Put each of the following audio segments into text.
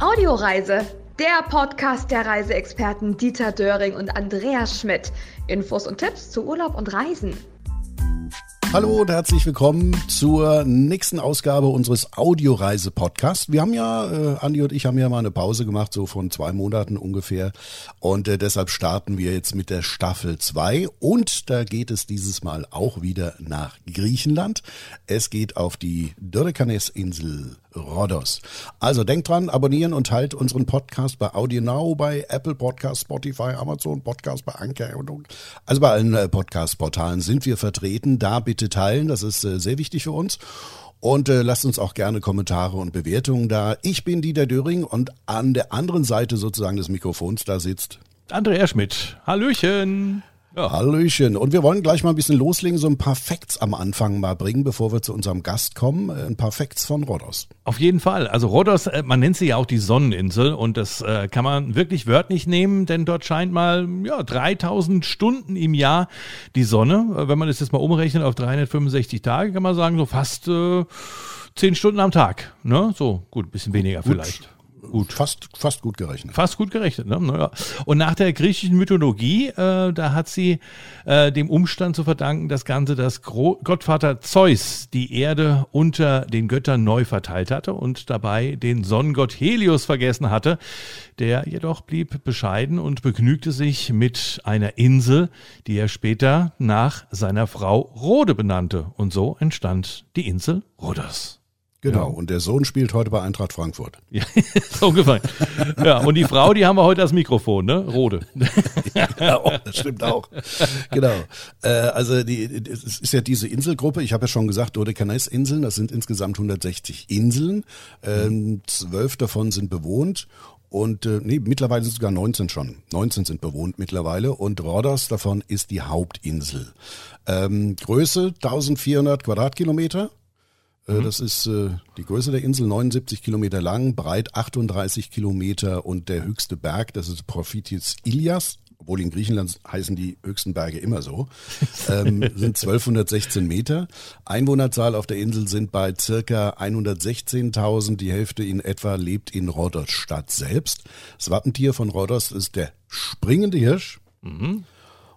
Audioreise, der Podcast der Reiseexperten Dieter Döring und Andreas Schmidt. Infos und Tipps zu Urlaub und Reisen. Hallo und herzlich willkommen zur nächsten Ausgabe unseres Audioreise-Podcasts. Wir haben ja, äh, Andi und ich haben ja mal eine Pause gemacht, so von zwei Monaten ungefähr. Und äh, deshalb starten wir jetzt mit der Staffel 2. Und da geht es dieses Mal auch wieder nach Griechenland. Es geht auf die Dodekanes-Insel Rhodos. Also denkt dran, abonnieren und teilt unseren Podcast bei Audio Now, bei Apple Podcast, Spotify, Amazon Podcast, bei Anker und also bei allen äh, Podcast-Portalen sind wir vertreten. Da bitte teilen, das ist äh, sehr wichtig für uns. Und äh, lasst uns auch gerne Kommentare und Bewertungen da. Ich bin Dieter Döring und an der anderen Seite sozusagen des Mikrofons da sitzt Andrea Schmidt. Hallöchen. Ja. Hallöchen. Und wir wollen gleich mal ein bisschen loslegen, so ein paar Facts am Anfang mal bringen, bevor wir zu unserem Gast kommen. Äh, ein paar Facts von Rhodos. Auf jeden Fall. Also Rhodos, äh, man nennt sie ja auch die Sonneninsel und das äh, kann man wirklich wörtlich nehmen, denn dort scheint mal ja, 3000 Stunden im Jahr die Sonne. Wenn man das jetzt mal umrechnet auf 365 Tage, kann man sagen, so fast äh, 10 Stunden am Tag. Ne? So, gut, ein bisschen weniger gut. vielleicht. Gut. Fast, fast gut gerechnet. Fast gut gerechnet, ne? Naja. Und nach der griechischen Mythologie, äh, da hat sie äh, dem Umstand zu verdanken, das Ganze, dass Gro Gottvater Zeus die Erde unter den Göttern neu verteilt hatte und dabei den Sonnengott Helios vergessen hatte. Der jedoch blieb bescheiden und begnügte sich mit einer Insel, die er später nach seiner Frau Rode benannte. Und so entstand die Insel Rhodos. Genau, ja. und der Sohn spielt heute bei Eintracht Frankfurt. Ja, so ungefähr. Ja, und die Frau, die haben wir heute als Mikrofon, ne? Rode. ja, oh, das stimmt auch. Genau. Äh, also die, es ist ja diese Inselgruppe, ich habe ja schon gesagt, Dodekanes-Inseln, das sind insgesamt 160 Inseln. Ähm, zwölf davon sind bewohnt und äh, nee, mittlerweile sind sogar 19 schon. 19 sind bewohnt mittlerweile und Rhodos davon ist die Hauptinsel. Ähm, Größe 1400 Quadratkilometer. Äh, mhm. Das ist äh, die Größe der Insel, 79 Kilometer lang, breit 38 Kilometer und der höchste Berg, das ist Prophitis Ilias, obwohl in Griechenland heißen die höchsten Berge immer so, ähm, sind 1216 Meter. Einwohnerzahl auf der Insel sind bei circa 116.000. Die Hälfte in etwa lebt in Rhodos Stadt selbst. Das Wappentier von Rhodos ist der springende Hirsch. Mhm.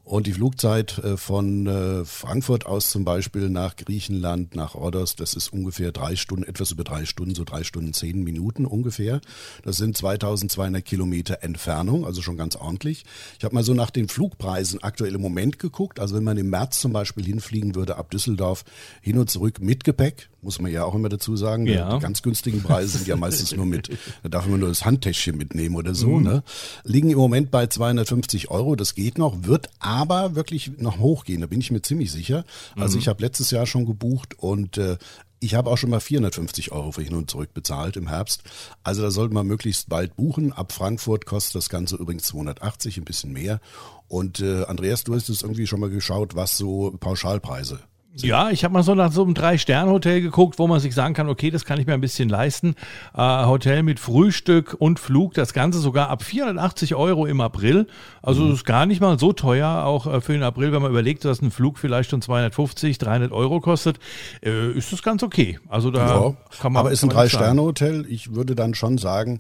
Und die Flugzeit äh, von äh, Frankfurt aus zum Beispiel nach Griechenland, nach Rhodos, das ist ungefähr drei Stunden, etwas über drei Stunden, so drei Stunden zehn Minuten ungefähr. Das sind 2200 Kilometer Entfernung, also schon ganz ordentlich. Ich habe mal so nach den Flugpreisen aktuell im Moment geguckt. Also wenn man im März zum Beispiel hinfliegen würde ab Düsseldorf hin und zurück mit Gepäck, muss man ja auch immer dazu sagen. Ja. Die ganz günstigen Preise sind ja meistens nur mit, da darf man nur das Handtäschchen mitnehmen oder so, mhm. ne? Liegen im Moment bei 250 Euro, das geht noch, wird aber wirklich noch hochgehen, da bin ich mir ziemlich sicher. Also mhm. ich habe letztes Jahr schon gebucht und äh, ich habe auch schon mal 450 Euro für hin und zurück bezahlt im Herbst. Also da sollte man möglichst bald buchen. Ab Frankfurt kostet das Ganze übrigens 280, ein bisschen mehr. Und äh, Andreas, du hast es irgendwie schon mal geschaut, was so Pauschalpreise ja, ich habe mal so nach so einem Drei-Sterne-Hotel geguckt, wo man sich sagen kann, okay, das kann ich mir ein bisschen leisten. Äh, Hotel mit Frühstück und Flug, das Ganze sogar ab 480 Euro im April. Also mhm. das ist gar nicht mal so teuer, auch äh, für den April, wenn man überlegt, dass ein Flug vielleicht schon 250, 300 Euro kostet, äh, ist das ganz okay. Also da ja, kann man. Aber ist ein Drei-Sterne-Hotel. Ich würde dann schon sagen,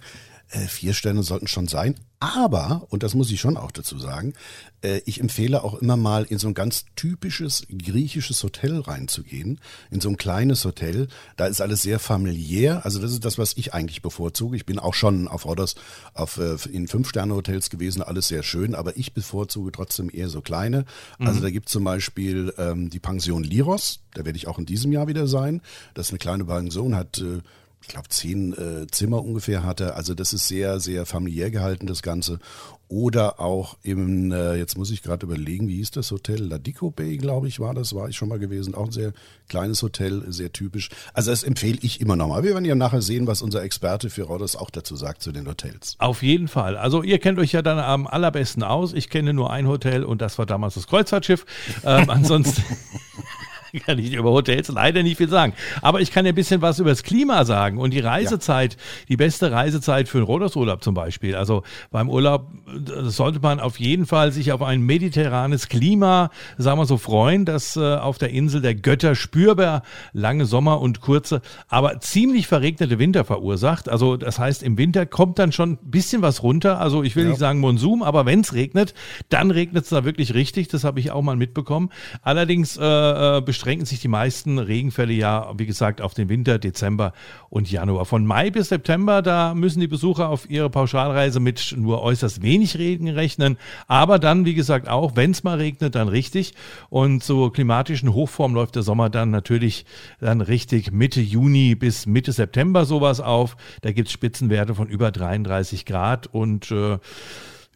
äh, vier Sterne sollten schon sein. Aber, und das muss ich schon auch dazu sagen, äh, ich empfehle auch immer mal in so ein ganz typisches griechisches Hotel reinzugehen, in so ein kleines Hotel. Da ist alles sehr familiär. Also das ist das, was ich eigentlich bevorzuge. Ich bin auch schon auf Rodos auf, äh, in Fünf-Sterne-Hotels gewesen, alles sehr schön, aber ich bevorzuge trotzdem eher so kleine. Also mhm. da gibt zum Beispiel ähm, die Pension Liros, da werde ich auch in diesem Jahr wieder sein. Das ist eine kleine Pension, hat äh, ich glaube, zehn äh, Zimmer ungefähr hatte. Also das ist sehr, sehr familiär gehalten, das Ganze. Oder auch im, äh, jetzt muss ich gerade überlegen, wie hieß das Hotel? Ladico Bay, glaube ich, war das, war ich schon mal gewesen. Auch ein sehr kleines Hotel, sehr typisch. Also das empfehle ich immer noch mal. Wir werden ja nachher sehen, was unser Experte für Rodos auch dazu sagt zu den Hotels. Auf jeden Fall. Also ihr kennt euch ja dann am allerbesten aus. Ich kenne nur ein Hotel und das war damals das Kreuzfahrtschiff. Ähm, ansonsten kann ich über Hotels leider nicht viel sagen. Aber ich kann ja ein bisschen was über das Klima sagen und die Reisezeit, ja. die beste Reisezeit für einen Rhodosurlaub zum Beispiel. Also beim Urlaub äh, sollte man auf jeden Fall sich auf ein mediterranes Klima, sagen wir so, freuen, das äh, auf der Insel der Götter spürbar lange Sommer und kurze, aber ziemlich verregnete Winter verursacht. Also das heißt, im Winter kommt dann schon ein bisschen was runter. Also ich will ja. nicht sagen Monsum, aber wenn es regnet, dann regnet es da wirklich richtig. Das habe ich auch mal mitbekommen. Allerdings äh, äh, beschränken sich die meisten Regenfälle ja, wie gesagt, auf den Winter, Dezember und Januar. Von Mai bis September, da müssen die Besucher auf ihre Pauschalreise mit nur äußerst wenig Regen rechnen. Aber dann, wie gesagt, auch, wenn es mal regnet, dann richtig. Und zur klimatischen Hochform läuft der Sommer dann natürlich dann richtig Mitte Juni bis Mitte September sowas auf. Da gibt es Spitzenwerte von über 33 Grad und äh,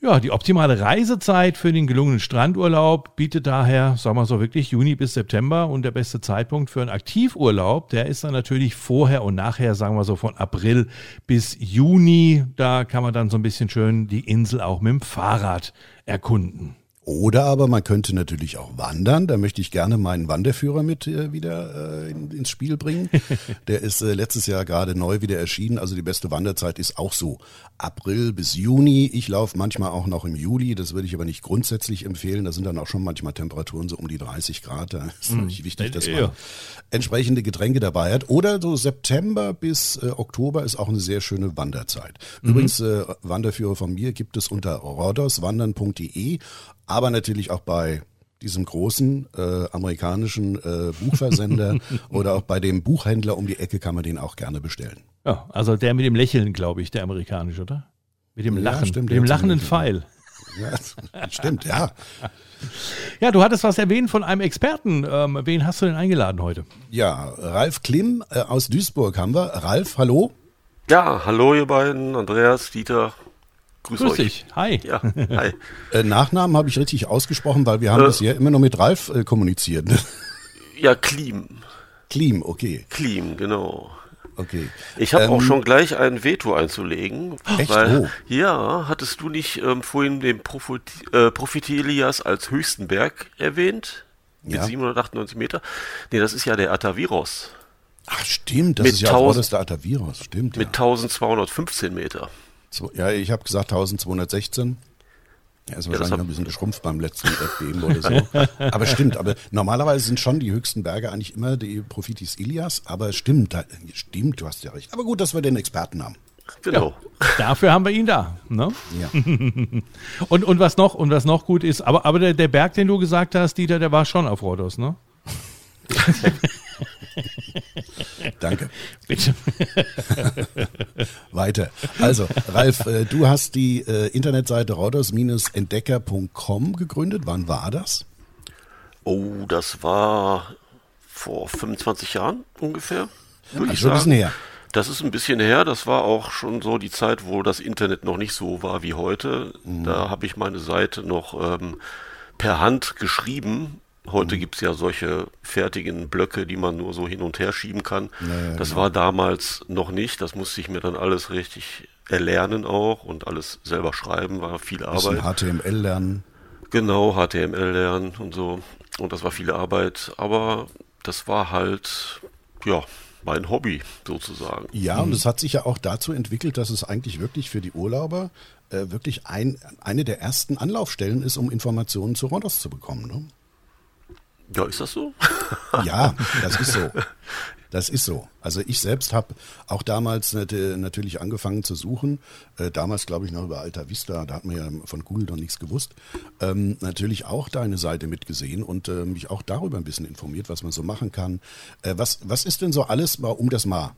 ja, die optimale Reisezeit für den gelungenen Strandurlaub bietet daher, sagen wir so wirklich Juni bis September und der beste Zeitpunkt für einen Aktivurlaub, der ist dann natürlich vorher und nachher, sagen wir so von April bis Juni. Da kann man dann so ein bisschen schön die Insel auch mit dem Fahrrad erkunden. Oder aber man könnte natürlich auch wandern. Da möchte ich gerne meinen Wanderführer mit äh, wieder äh, in, ins Spiel bringen. Der ist äh, letztes Jahr gerade neu wieder erschienen. Also die beste Wanderzeit ist auch so April bis Juni. Ich laufe manchmal auch noch im Juli. Das würde ich aber nicht grundsätzlich empfehlen. Da sind dann auch schon manchmal Temperaturen so um die 30 Grad. Da ist mm. natürlich wichtig, dass man entsprechende Getränke dabei hat. Oder so September bis äh, Oktober ist auch eine sehr schöne Wanderzeit. Mhm. Übrigens, äh, Wanderführer von mir gibt es unter rodoswandern.de aber natürlich auch bei diesem großen äh, amerikanischen äh, Buchversender oder auch bei dem Buchhändler um die Ecke kann man den auch gerne bestellen. Ja, also der mit dem Lächeln, glaube ich, der amerikanische, oder? Mit dem Lachen, ja, stimmt, mit dem lachenden Pfeil. Ja, stimmt, ja. Ja, du hattest was erwähnt von einem Experten. Ähm, wen hast du denn eingeladen heute? Ja, Ralf Klim äh, aus Duisburg haben wir. Ralf, hallo. Ja, hallo ihr beiden, Andreas, Dieter, Grüß, Grüß dich. Hi. Ja, hi. Äh, Nachnamen habe ich richtig ausgesprochen, weil wir haben äh, bisher immer nur mit Ralf äh, kommuniziert. Ne? Ja, Klim. Klim, okay. Klim, genau. Okay. Ich habe ähm, auch schon gleich ein Veto einzulegen. Echt? Weil, oh. Ja, hattest du nicht ähm, vorhin den Profit, äh, Profitelias als höchsten Berg erwähnt? Mit ja. 798 Meter? Nee, das ist ja der Ataviros. Ach, stimmt, das mit ist ja auch der Ataviros, stimmt. Mit ja. 1215 Meter. Ja, ich habe gesagt 1216. Er ist wahrscheinlich ja, noch ein bisschen geschrumpft beim letzten Erdbeben oder so. aber stimmt, aber normalerweise sind schon die höchsten Berge eigentlich immer die Prophitis Ilias, aber stimmt, stimmt, du hast ja recht. Aber gut, dass wir den Experten haben. Genau. Ja, dafür haben wir ihn da. Ne? Ja. und, und was noch, und was noch gut ist, aber, aber der, der Berg, den du gesagt hast, Dieter, der war schon auf Rhodos, ne? Danke. Bitte. Weiter. Also, Ralf, äh, du hast die äh, Internetseite rodos-entdecker.com gegründet. Wann war das? Oh, das war vor 25 Jahren ungefähr. Würde ich schon ein bisschen her. Das ist ein bisschen her. Das war auch schon so die Zeit, wo das Internet noch nicht so war wie heute. Mhm. Da habe ich meine Seite noch ähm, per Hand geschrieben Heute mhm. gibt's ja solche fertigen Blöcke, die man nur so hin und her schieben kann. Ja, das genau. war damals noch nicht. Das musste ich mir dann alles richtig erlernen auch und alles selber schreiben, war viel Arbeit. HTML lernen. Genau, HTML lernen und so. Und das war viel Arbeit. Aber das war halt, ja, mein Hobby sozusagen. Ja, und es hat sich ja auch dazu entwickelt, dass es eigentlich wirklich für die Urlauber äh, wirklich ein, eine der ersten Anlaufstellen ist, um Informationen zu Rhodos zu bekommen. Ne? Ja, ist das so? ja, das ist so. Das ist so. Also ich selbst habe auch damals natürlich angefangen zu suchen. Äh, damals glaube ich noch über Alta Vista, da hat man ja von Google noch nichts gewusst. Ähm, natürlich auch deine Seite mitgesehen und äh, mich auch darüber ein bisschen informiert, was man so machen kann. Äh, was, was ist denn so alles, um das mal,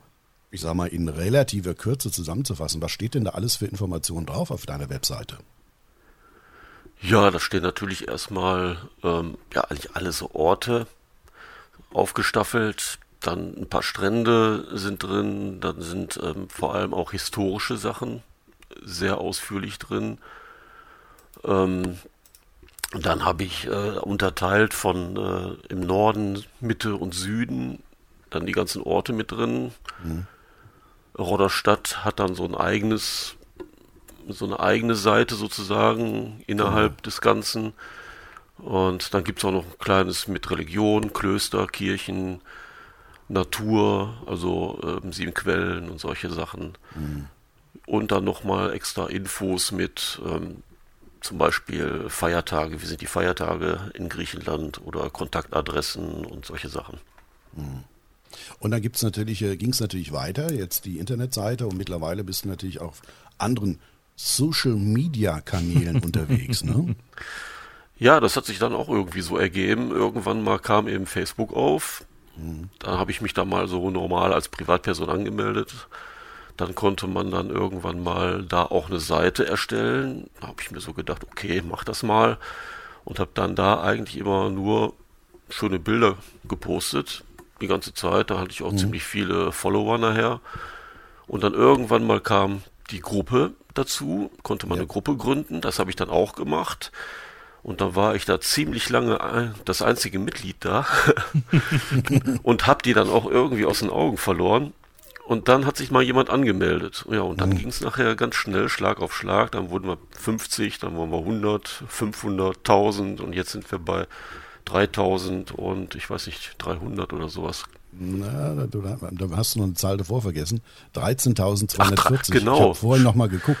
ich sag mal, in relativer Kürze zusammenzufassen, was steht denn da alles für Informationen drauf auf deiner Webseite? Ja, da stehen natürlich erstmal ähm, ja eigentlich alle so Orte aufgestaffelt. Dann ein paar Strände sind drin. Dann sind ähm, vor allem auch historische Sachen sehr ausführlich drin. Ähm, dann habe ich äh, unterteilt von äh, im Norden, Mitte und Süden dann die ganzen Orte mit drin. Mhm. Rodderstadt hat dann so ein eigenes so eine eigene Seite sozusagen innerhalb mhm. des Ganzen. Und dann gibt es auch noch ein kleines mit Religion, Klöster, Kirchen, Natur, also ähm, sieben Quellen und solche Sachen. Mhm. Und dann nochmal extra Infos mit ähm, zum Beispiel Feiertage, wie sind die Feiertage in Griechenland oder Kontaktadressen und solche Sachen. Mhm. Und dann gibt's natürlich, äh, ging es natürlich weiter, jetzt die Internetseite und mittlerweile bist du natürlich auf anderen Social Media Kanälen unterwegs, ne? Ja, das hat sich dann auch irgendwie so ergeben. Irgendwann mal kam eben Facebook auf. Mhm. Da habe ich mich da mal so normal als Privatperson angemeldet. Dann konnte man dann irgendwann mal da auch eine Seite erstellen. Da habe ich mir so gedacht, okay, mach das mal. Und habe dann da eigentlich immer nur schöne Bilder gepostet. Die ganze Zeit. Da hatte ich auch mhm. ziemlich viele Follower nachher. Und dann irgendwann mal kam die Gruppe dazu, konnte man ja. eine Gruppe gründen. Das habe ich dann auch gemacht. Und dann war ich da ziemlich lange das einzige Mitglied da und hab die dann auch irgendwie aus den Augen verloren. Und dann hat sich mal jemand angemeldet. Ja, und dann mhm. ging es nachher ganz schnell, Schlag auf Schlag. Dann wurden wir 50, dann waren wir 100, 500, 1000 und jetzt sind wir bei 3000 und ich weiß nicht, 300 oder sowas. Na, da, da hast du noch eine Zahl davor vergessen. 13.240. Genau. Ich habe vorhin noch mal geguckt.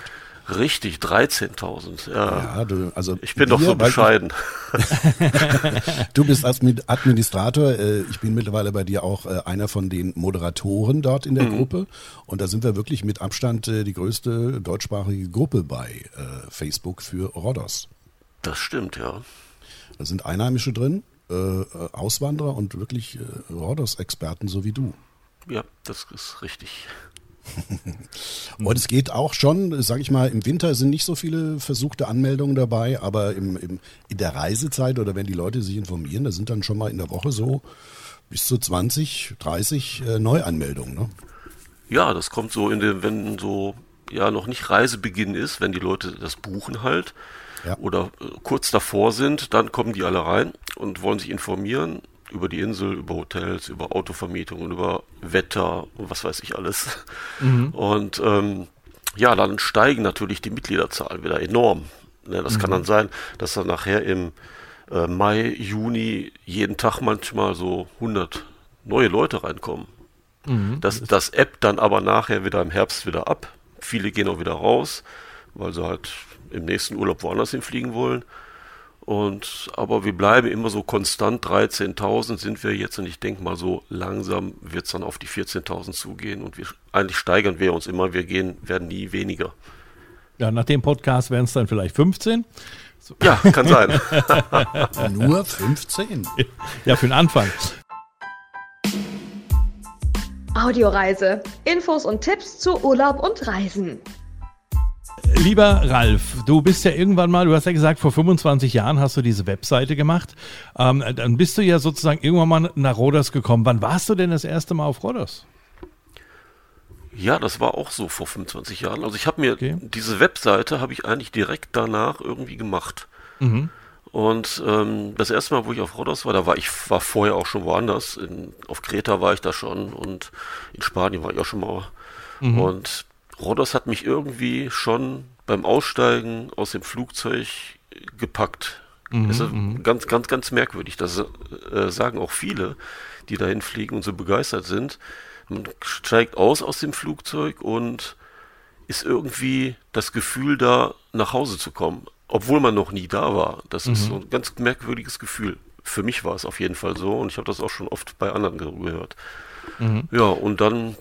Richtig, 13.000. Ja, ja du, also ich bin doch so bescheiden. du bist Administrator. Äh, ich bin mittlerweile bei dir auch äh, einer von den Moderatoren dort in der mhm. Gruppe. Und da sind wir wirklich mit Abstand äh, die größte deutschsprachige Gruppe bei Facebook für Rhodos. Das stimmt, ja. Da sind Einheimische drin, Auswanderer und wirklich Rhodos-Experten, so wie du. Ja, das ist richtig. Und es geht auch schon, sage ich mal, im Winter sind nicht so viele versuchte Anmeldungen dabei, aber im, im, in der Reisezeit oder wenn die Leute sich informieren, da sind dann schon mal in der Woche so bis zu 20, 30 äh, Neuanmeldungen. Ne? Ja, das kommt so in den, wenn so ja noch nicht Reisebeginn ist, wenn die Leute das buchen halt ja. oder äh, kurz davor sind, dann kommen die alle rein und wollen sich informieren über die Insel, über Hotels, über Autovermietungen, über Wetter und was weiß ich alles. Mhm. Und ähm, ja, dann steigen natürlich die Mitgliederzahlen wieder enorm. Ja, das mhm. kann dann sein, dass dann nachher im äh, Mai, Juni jeden Tag manchmal so 100 neue Leute reinkommen. Mhm. Das, das App dann aber nachher wieder im Herbst wieder ab. Viele gehen auch wieder raus, weil sie halt im nächsten Urlaub woanders hinfliegen wollen. Und, aber wir bleiben immer so konstant, 13.000 sind wir jetzt und ich denke mal so langsam wird es dann auf die 14.000 zugehen und wir, eigentlich steigern wir uns immer, wir gehen, werden nie weniger. Ja, nach dem Podcast wären es dann vielleicht 15. So. Ja, kann sein. Nur 15? Ja, für den Anfang. Audioreise. Infos und Tipps zu Urlaub und Reisen. Lieber Ralf, du bist ja irgendwann mal, du hast ja gesagt, vor 25 Jahren hast du diese Webseite gemacht. Ähm, dann bist du ja sozusagen irgendwann mal nach Rodos gekommen. Wann warst du denn das erste Mal auf Rodos? Ja, das war auch so vor 25 Jahren. Also ich habe mir okay. diese Webseite habe ich eigentlich direkt danach irgendwie gemacht. Mhm. Und ähm, das erste Mal, wo ich auf Rodos war, da war ich war vorher auch schon woanders. In, auf Kreta war ich da schon und in Spanien war ich auch schon mal. Mhm. Und Rodos hat mich irgendwie schon beim Aussteigen aus dem Flugzeug gepackt. Mhm, ist mhm. ganz, ganz, ganz merkwürdig. Das äh, sagen auch viele, die dahin fliegen und so begeistert sind. Man steigt aus aus dem Flugzeug und ist irgendwie das Gefühl da, nach Hause zu kommen, obwohl man noch nie da war. Das mhm. ist so ein ganz merkwürdiges Gefühl. Für mich war es auf jeden Fall so und ich habe das auch schon oft bei anderen gehört. Mhm. Ja, und dann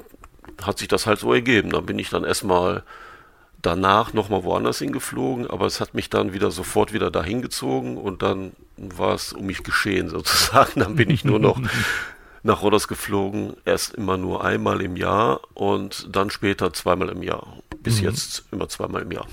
hat sich das halt so ergeben. Dann bin ich dann erstmal danach nochmal woanders hingeflogen, aber es hat mich dann wieder sofort wieder dahin gezogen und dann war es um mich geschehen sozusagen. Dann bin ich nur noch nach Rodos geflogen, erst immer nur einmal im Jahr und dann später zweimal im Jahr. Bis mhm. jetzt immer zweimal im Jahr.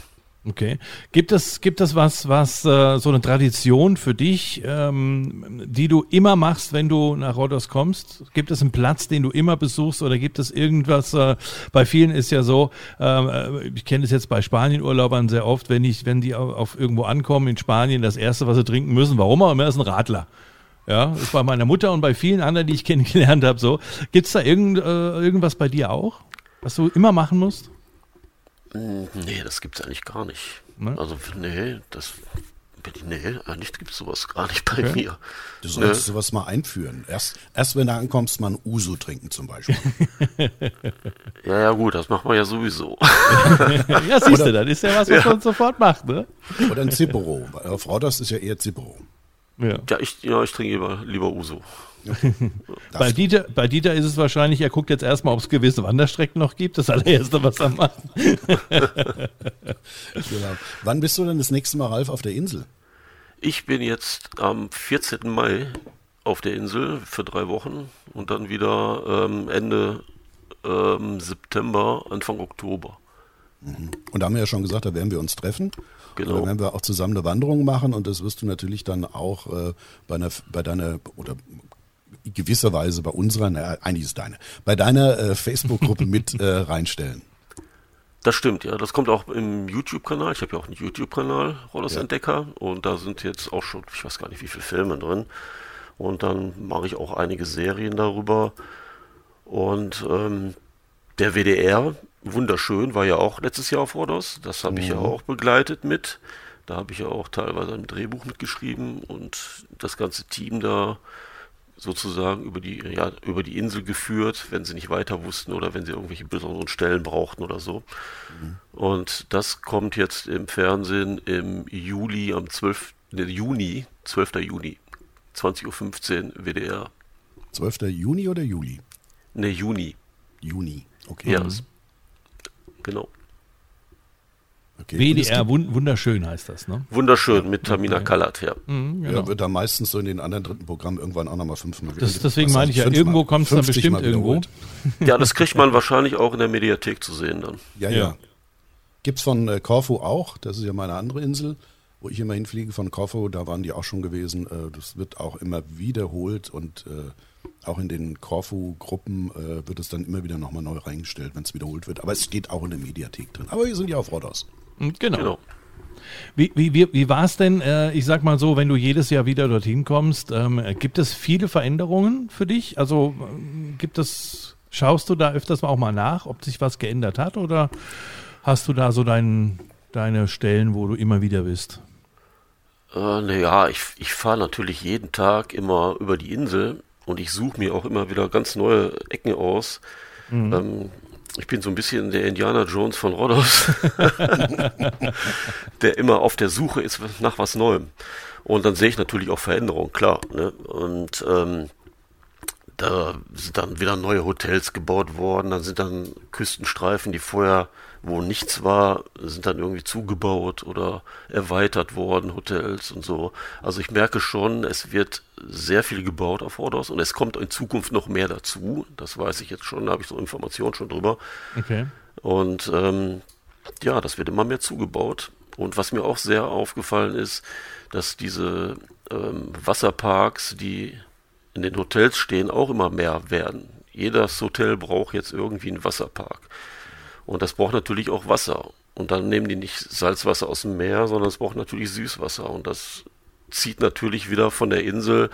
Okay. Gibt es, gibt es was, was äh, so eine Tradition für dich, ähm, die du immer machst, wenn du nach Rhodos kommst? Gibt es einen Platz, den du immer besuchst oder gibt es irgendwas? Äh, bei vielen ist ja so, äh, ich kenne es jetzt bei Spanienurlaubern sehr oft, wenn ich, wenn die auf, auf, irgendwo ankommen in Spanien, das erste, was sie trinken müssen, warum auch immer, ist ein Radler. Ja, ist bei meiner Mutter und bei vielen anderen, die ich kennengelernt habe, so. Gibt's da irgend, äh, irgendwas bei dir auch, was du immer machen musst? Nee, das gibt es eigentlich gar nicht. Ne? Also, nee, das nee, eigentlich gibt es sowas gar nicht bei okay. mir. Du solltest nee. sowas mal einführen. Erst, erst wenn du ankommst, mal ein Uso trinken zum Beispiel. ja, ja, gut, das machen wir ja sowieso. ja, siehst du, das ist ja was, was ja. man sofort macht, ne? Oder ein Zippero. Auf Rodos ist ja eher Zippero. Ja, ja ich, ja, ich trinke lieber, lieber Uso. bei, Dieter, bei Dieter ist es wahrscheinlich, er guckt jetzt erstmal, ob es gewisse Wanderstrecken noch gibt. Das allererste, was er macht. genau. Wann bist du denn das nächste Mal, Ralf, auf der Insel? Ich bin jetzt am 14. Mai auf der Insel für drei Wochen und dann wieder ähm, Ende ähm, September, Anfang Oktober. Mhm. Und da haben wir ja schon gesagt, da werden wir uns treffen. Genau. Da werden wir auch zusammen eine Wanderung machen und das wirst du natürlich dann auch äh, bei, einer, bei deiner oder gewisser Weise bei unserer, naja, eigentlich ist deine, bei deiner äh, Facebook-Gruppe mit äh, reinstellen. Das stimmt, ja. Das kommt auch im YouTube-Kanal. Ich habe ja auch einen YouTube-Kanal, Rollers ja. Entdecker. Und da sind jetzt auch schon, ich weiß gar nicht, wie viele Filme drin. Und dann mache ich auch einige Serien darüber. Und ähm, der WDR, wunderschön, war ja auch letztes Jahr auf Rodos. Das habe ich ja mhm. auch begleitet mit. Da habe ich ja auch teilweise ein Drehbuch mitgeschrieben und das ganze Team da sozusagen über die, ja, über die Insel geführt, wenn sie nicht weiter wussten oder wenn sie irgendwelche besonderen Stellen brauchten oder so. Mhm. Und das kommt jetzt im Fernsehen im Juli, am 12. Ne, Juni, 12. Juni, 20.15 Uhr WDR. 12. Juni oder Juli? Ne, Juni. Juni, okay. Ja, mhm. genau. Okay. WDR wunderschön heißt das, ne? Wunderschön mit Tamina okay. Kallat, ja. Mhm, genau. Ja, wird da meistens so in den anderen dritten Programmen irgendwann auch nochmal fünfmal das, Deswegen meine ich ja, irgendwo kommt es dann bestimmt irgendwo. Ja, das kriegt man wahrscheinlich auch in der Mediathek zu sehen dann. Ja, ja. ja. Gibt es von äh, Corfu auch, das ist ja meine andere Insel, wo ich immer hinfliege von Corfu, da waren die auch schon gewesen. Äh, das wird auch immer wiederholt und äh, auch in den Corfu-Gruppen äh, wird es dann immer wieder nochmal neu reingestellt, wenn es wiederholt wird. Aber es steht auch in der Mediathek drin. Aber wir sind ja auf Rodos. Genau. genau. Wie, wie, wie, wie war es denn, äh, ich sag mal so, wenn du jedes Jahr wieder dorthin kommst, ähm, gibt es viele Veränderungen für dich? Also äh, gibt es, schaust du da öfters auch mal nach, ob sich was geändert hat oder hast du da so dein, deine Stellen, wo du immer wieder bist? Äh, naja, ich, ich fahre natürlich jeden Tag immer über die Insel und ich suche mir auch immer wieder ganz neue Ecken aus. Mhm. Ähm, ich bin so ein bisschen der Indiana Jones von Rhodos, der immer auf der Suche ist nach was Neuem. Und dann sehe ich natürlich auch Veränderungen, klar. Ne? Und ähm, da sind dann wieder neue Hotels gebaut worden, dann sind dann Küstenstreifen, die vorher, wo nichts war, sind dann irgendwie zugebaut oder erweitert worden, Hotels und so. Also ich merke schon, es wird sehr viel gebaut auf Rhodos und es kommt in Zukunft noch mehr dazu. Das weiß ich jetzt schon, da habe ich so Informationen schon drüber. Okay. Und ähm, ja, das wird immer mehr zugebaut. Und was mir auch sehr aufgefallen ist, dass diese ähm, Wasserparks, die in den Hotels stehen, auch immer mehr werden. Jedes Hotel braucht jetzt irgendwie einen Wasserpark. Und das braucht natürlich auch Wasser. Und dann nehmen die nicht Salzwasser aus dem Meer, sondern es braucht natürlich Süßwasser. Und das zieht natürlich wieder von der Insel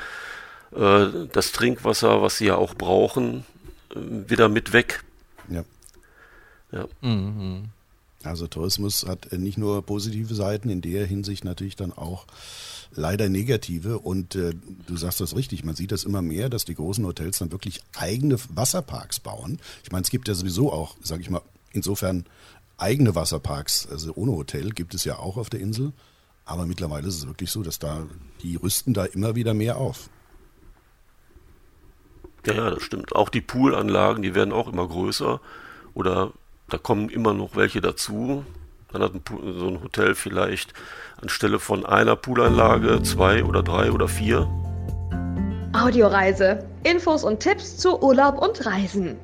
äh, das Trinkwasser, was sie ja auch brauchen, äh, wieder mit weg. Ja. ja. Mhm. Also Tourismus hat nicht nur positive Seiten, in der Hinsicht natürlich dann auch leider negative. Und äh, du sagst das richtig, man sieht das immer mehr, dass die großen Hotels dann wirklich eigene Wasserparks bauen. Ich meine, es gibt ja sowieso auch, sage ich mal, insofern eigene Wasserparks, also ohne Hotel gibt es ja auch auf der Insel. Aber mittlerweile ist es wirklich so, dass da, die rüsten da immer wieder mehr auf. Ja, ja, das stimmt. Auch die Poolanlagen, die werden auch immer größer. Oder da kommen immer noch welche dazu. Dann hat ein so ein Hotel vielleicht anstelle von einer Poolanlage zwei oder drei oder vier. Audioreise. Infos und Tipps zu Urlaub und Reisen.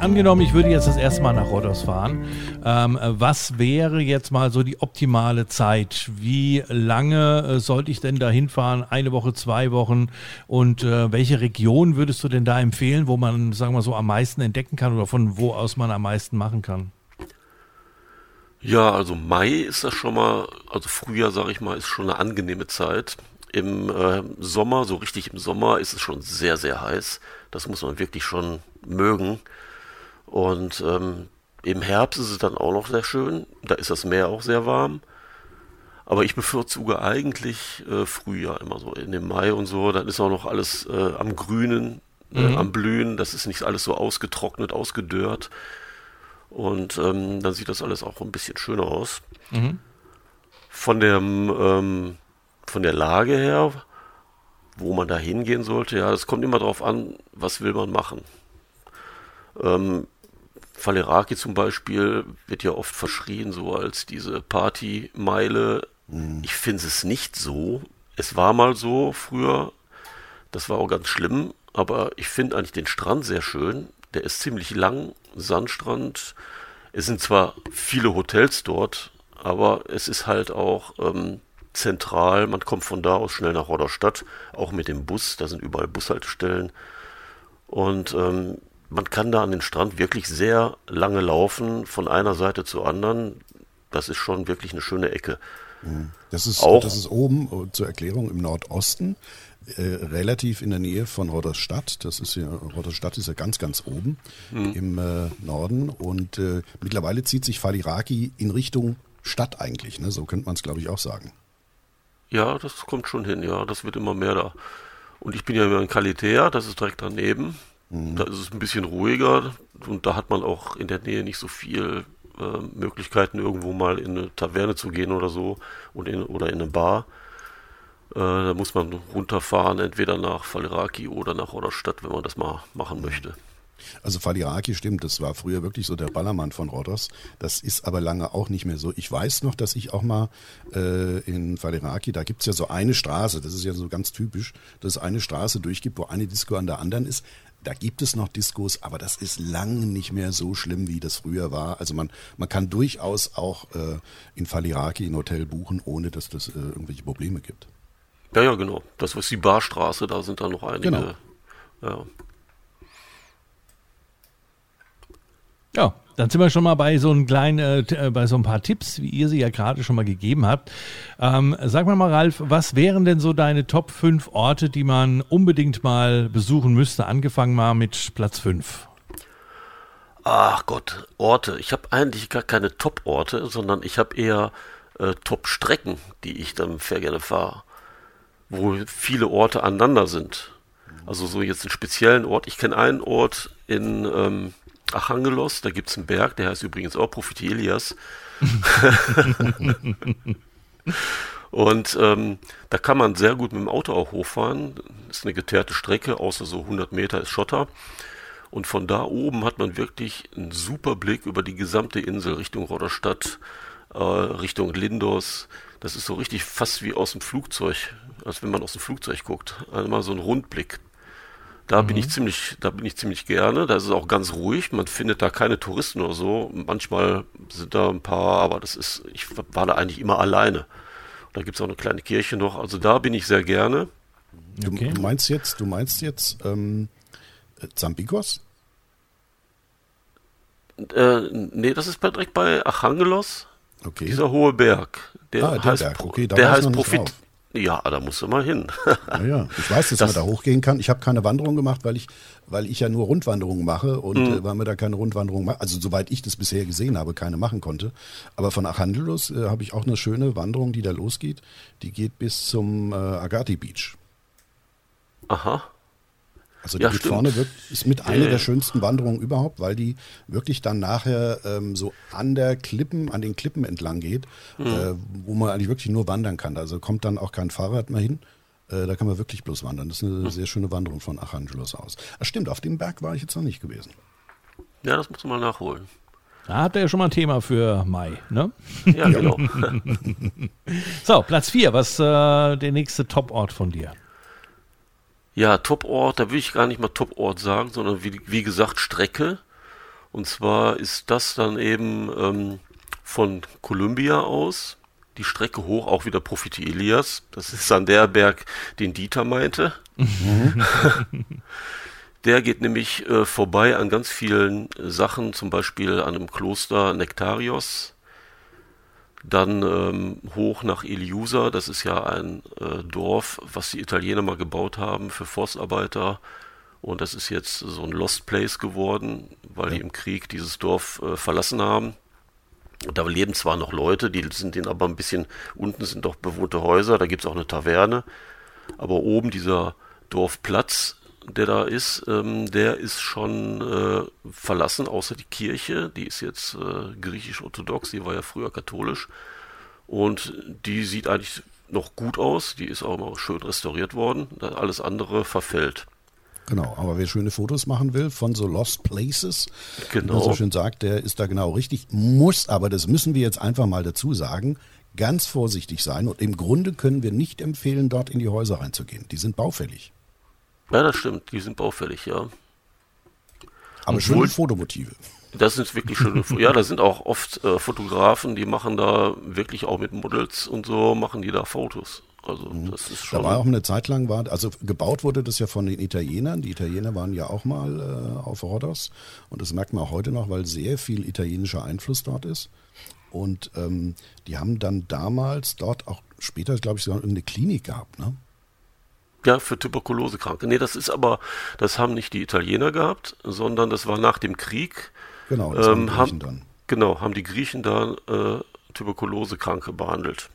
Angenommen, ich würde jetzt das erste Mal nach Rhodos fahren. Ähm, was wäre jetzt mal so die optimale Zeit? Wie lange äh, sollte ich denn da hinfahren? Eine Woche, zwei Wochen? Und äh, welche Region würdest du denn da empfehlen, wo man, sagen wir so, am meisten entdecken kann oder von wo aus man am meisten machen kann? Ja, also Mai ist das schon mal, also Frühjahr, sage ich mal, ist schon eine angenehme Zeit. Im äh, Sommer, so richtig im Sommer, ist es schon sehr, sehr heiß. Das muss man wirklich schon mögen. Und ähm, im Herbst ist es dann auch noch sehr schön. Da ist das Meer auch sehr warm. Aber ich bevorzuge eigentlich äh, Frühjahr immer so in dem Mai und so. Dann ist auch noch alles äh, am Grünen, äh, mhm. am Blühen. Das ist nicht alles so ausgetrocknet, ausgedörrt. Und ähm, dann sieht das alles auch ein bisschen schöner aus. Mhm. Von, dem, ähm, von der Lage her, wo man da hingehen sollte, ja, das kommt immer darauf an, was will man machen. Ähm, Faleraki zum Beispiel wird ja oft verschrien, so als diese Partymeile Mhm. Ich finde es nicht so. Es war mal so früher. Das war auch ganz schlimm. Aber ich finde eigentlich den Strand sehr schön. Der ist ziemlich lang, Sandstrand. Es sind zwar viele Hotels dort, aber es ist halt auch ähm, zentral. Man kommt von da aus schnell nach Rodderstadt, auch mit dem Bus. Da sind überall Bushaltestellen. Und ähm, man kann da an den Strand wirklich sehr lange laufen, von einer Seite zur anderen. Das ist schon wirklich eine schöne Ecke. Das ist, auch, das ist oben äh, zur Erklärung im Nordosten, äh, relativ in der Nähe von Rotterstadt. Das ist ja, Rotterstadt ist ja ganz, ganz oben mhm. im äh, Norden. Und äh, mittlerweile zieht sich Faliraki in Richtung Stadt eigentlich. Ne? So könnte man es, glaube ich, auch sagen. Ja, das kommt schon hin, ja. Das wird immer mehr da. Und ich bin ja in Kalitea, das ist direkt daneben. Mhm. Da ist es ein bisschen ruhiger und da hat man auch in der Nähe nicht so viel äh, Möglichkeiten, irgendwo mal in eine Taverne zu gehen oder so und in, oder in eine Bar. Äh, da muss man runterfahren, entweder nach Faliraki oder nach Rodderstadt, wenn man das mal machen möchte. Also Faliraki stimmt, das war früher wirklich so der Ballermann von Rodos. Das ist aber lange auch nicht mehr so. Ich weiß noch, dass ich auch mal äh, in Faliraki, da gibt es ja so eine Straße, das ist ja so ganz typisch, dass es eine Straße durchgibt, wo eine Disco an der anderen ist. Da gibt es noch Diskos, aber das ist lange nicht mehr so schlimm, wie das früher war. Also man, man kann durchaus auch äh, in Faliraki ein Hotel buchen, ohne dass das äh, irgendwelche Probleme gibt. Ja, ja, genau. Das ist die Barstraße, da sind da noch einige. Genau. Ja. Ja, dann sind wir schon mal bei so, einem kleinen, äh, äh, bei so ein paar Tipps, wie ihr sie ja gerade schon mal gegeben habt. Ähm, sag mal mal, Ralf, was wären denn so deine Top 5 Orte, die man unbedingt mal besuchen müsste? Angefangen mal mit Platz 5. Ach Gott, Orte. Ich habe eigentlich gar keine Top-Orte, sondern ich habe eher äh, Top-Strecken, die ich dann sehr gerne fahre, wo viele Orte aneinander sind. Also so jetzt einen speziellen Ort. Ich kenne einen Ort in ähm, Achangelos, da gibt es einen Berg, der heißt übrigens auch Prophet Elias. Und ähm, da kann man sehr gut mit dem Auto auch hochfahren. Das ist eine geteerte Strecke, außer so 100 Meter ist Schotter. Und von da oben hat man wirklich einen super Blick über die gesamte Insel Richtung Rodderstadt, äh, Richtung Lindos. Das ist so richtig fast wie aus dem Flugzeug, als wenn man aus dem Flugzeug guckt. Einmal so ein Rundblick. Da mhm. bin ich mhm. ziemlich, da bin ich ziemlich gerne. Da ist es auch ganz ruhig. Man findet da keine Touristen oder so. Manchmal sind da ein paar, aber das ist, ich war da eigentlich immer alleine. Da gibt es auch eine kleine Kirche noch. Also da bin ich sehr gerne. Du, okay. du meinst jetzt, du meinst jetzt ähm, Zambikos? Äh, nee, das ist direkt bei Achangelos. Okay. Dieser hohe Berg. Der ah, der heißt, Berg. Okay, der heißt Profit. Ja, da musst du mal hin. ja, ich weiß, dass das, man da hochgehen kann. Ich habe keine Wanderung gemacht, weil ich, weil ich ja nur Rundwanderungen mache und mhm. äh, weil man da keine Rundwanderung macht, also soweit ich das bisher gesehen habe, keine machen konnte. Aber von Achandelos äh, habe ich auch eine schöne Wanderung, die da losgeht. Die geht bis zum äh, Agati Beach. Aha. Also die ja, geht vorne wird, ist mit einer der schönsten Wanderungen überhaupt, weil die wirklich dann nachher ähm, so an der Klippen, an den Klippen entlang geht, mhm. äh, wo man eigentlich wirklich nur wandern kann. Also kommt dann auch kein Fahrrad mehr hin. Äh, da kann man wirklich bloß wandern. Das ist eine mhm. sehr schöne Wanderung von Achangelos aus. Das stimmt, auf dem Berg war ich jetzt noch nicht gewesen. Ja, das musst du mal nachholen. Da habt ihr ja schon mal ein Thema für Mai, ne? Ja, genau. so, Platz 4, was äh, der nächste Top-Ort von dir? Ja, Top-Ort, da will ich gar nicht mal Top-Ort sagen, sondern wie, wie gesagt Strecke. Und zwar ist das dann eben ähm, von Columbia aus die Strecke hoch, auch wieder Profite Elias. Das ist dann der Berg, den Dieter meinte. Mhm. der geht nämlich äh, vorbei an ganz vielen Sachen, zum Beispiel an einem Kloster Nektarios dann ähm, hoch nach Iliusa, das ist ja ein äh, Dorf, was die Italiener mal gebaut haben für Forstarbeiter. Und das ist jetzt so ein Lost Place geworden, weil ja. die im Krieg dieses Dorf äh, verlassen haben. Da leben zwar noch Leute, die sind denen aber ein bisschen, unten sind doch bewohnte Häuser, da gibt es auch eine Taverne, aber oben dieser Dorfplatz, der da ist, ähm, der ist schon äh, verlassen, außer die Kirche, die ist jetzt äh, griechisch-orthodox, die war ja früher katholisch und die sieht eigentlich noch gut aus, die ist auch noch schön restauriert worden, alles andere verfällt. Genau, aber wer schöne Fotos machen will von so Lost Places, genau. wie man so schön sagt, der ist da genau richtig, muss aber, das müssen wir jetzt einfach mal dazu sagen, ganz vorsichtig sein und im Grunde können wir nicht empfehlen, dort in die Häuser reinzugehen. Die sind baufällig. Ja, das stimmt, die sind baufällig, ja. Aber und schöne Fotomotive. Das sind wirklich schöne, ja, da sind auch oft äh, Fotografen, die machen da wirklich auch mit Models und so, machen die da Fotos. Also mhm. das ist schon. Da war auch eine Zeit lang, war, also gebaut wurde das ja von den Italienern. Die Italiener waren ja auch mal äh, auf Rhodos. Und das merkt man auch heute noch, weil sehr viel italienischer Einfluss dort ist. Und ähm, die haben dann damals dort auch später, glaube ich, sogar irgendeine Klinik gehabt, ne? Ja, für Tuberkulosekranke. Nee, das ist aber, das haben nicht die Italiener gehabt, sondern das war nach dem Krieg. Genau, das ähm, haben die Griechen dann. Genau, haben die Griechen da äh, Tuberkulosekranke behandelt.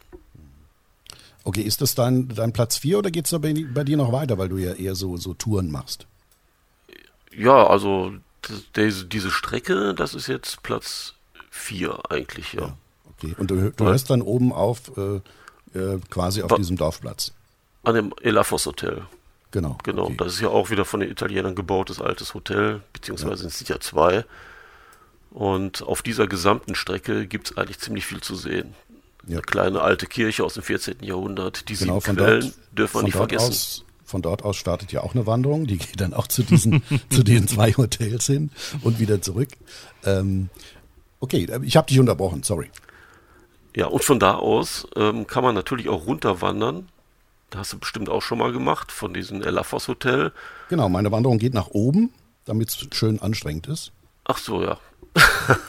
Okay, ist das dein, dein Platz 4 oder geht es bei, bei, dir noch weiter, weil du ja eher so, so Touren machst? Ja, also diese, diese Strecke, das ist jetzt Platz 4 eigentlich, ja. ja. Okay, und du, du hörst dann oben auf, äh, äh, quasi auf Ba- diesem Dorfplatz. An dem Elafos Hotel. Genau. Genau, okay. das ist ja auch wieder von den Italienern gebautes altes Hotel, beziehungsweise ja. es sind ja zwei. Und auf dieser gesamten Strecke gibt es eigentlich ziemlich viel zu sehen. Ja. Eine kleine alte Kirche aus dem 14. Jahrhundert. Diese genau, von Quellen dort, dürfen wir nicht vergessen. Aus, von dort aus startet ja auch eine Wanderung. Die geht dann auch zu diesen, zu den zwei Hotels hin und wieder zurück. Ähm, okay, ich habe dich unterbrochen, sorry. Ja, und von da aus ähm, kann man natürlich auch runterwandern. Da hast du bestimmt auch schon mal gemacht, von diesem Elafos Hotel. Genau, meine Wanderung geht nach oben, damit es schön anstrengend ist. Ach so, ja.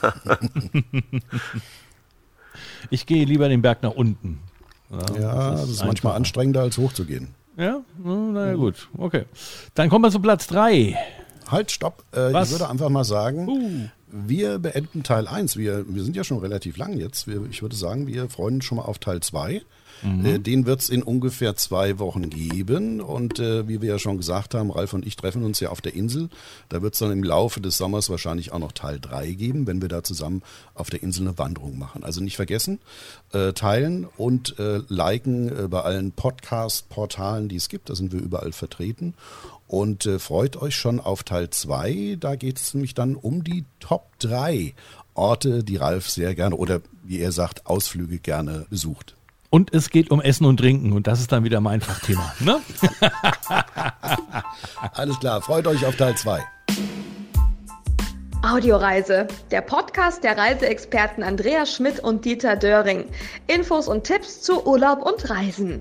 Ich gehe lieber den Berg nach unten. Ja, ja das ist, das ist manchmal anstrengender als hochzugehen. Ja, naja, gut. Okay. Dann kommen wir zu Platz 3. Halt, stopp. Äh, ich würde einfach mal sagen, uh. Wir beenden Teil 1. Wir, wir sind ja schon relativ lang jetzt. Wir, ich würde sagen, wir freuen uns schon mal auf Teil 2. Mhm. Äh, den wird es in ungefähr zwei Wochen geben. Und äh, wie wir ja schon gesagt haben, Ralf und ich treffen uns ja auf der Insel. Da wird es dann im Laufe des Sommers wahrscheinlich auch noch Teil 3 geben, wenn wir da zusammen auf der Insel eine Wanderung machen. Also nicht vergessen, äh, teilen und äh, liken äh, bei allen Podcast-Portalen, die es gibt. Da sind wir überall vertreten. Und äh, freut euch schon auf Teil 2. Da geht es nämlich dann um die Top 3 Orte, die Ralf sehr gerne oder wie er sagt, Ausflüge gerne besucht. Und es geht um Essen und Trinken und das ist dann wieder mein Fachthema. Ne? Alles klar, freut euch auf Teil 2. Audioreise, der Podcast der Reiseexperten Andreas Schmidt und Dieter Döring. Infos und Tipps zu Urlaub und Reisen.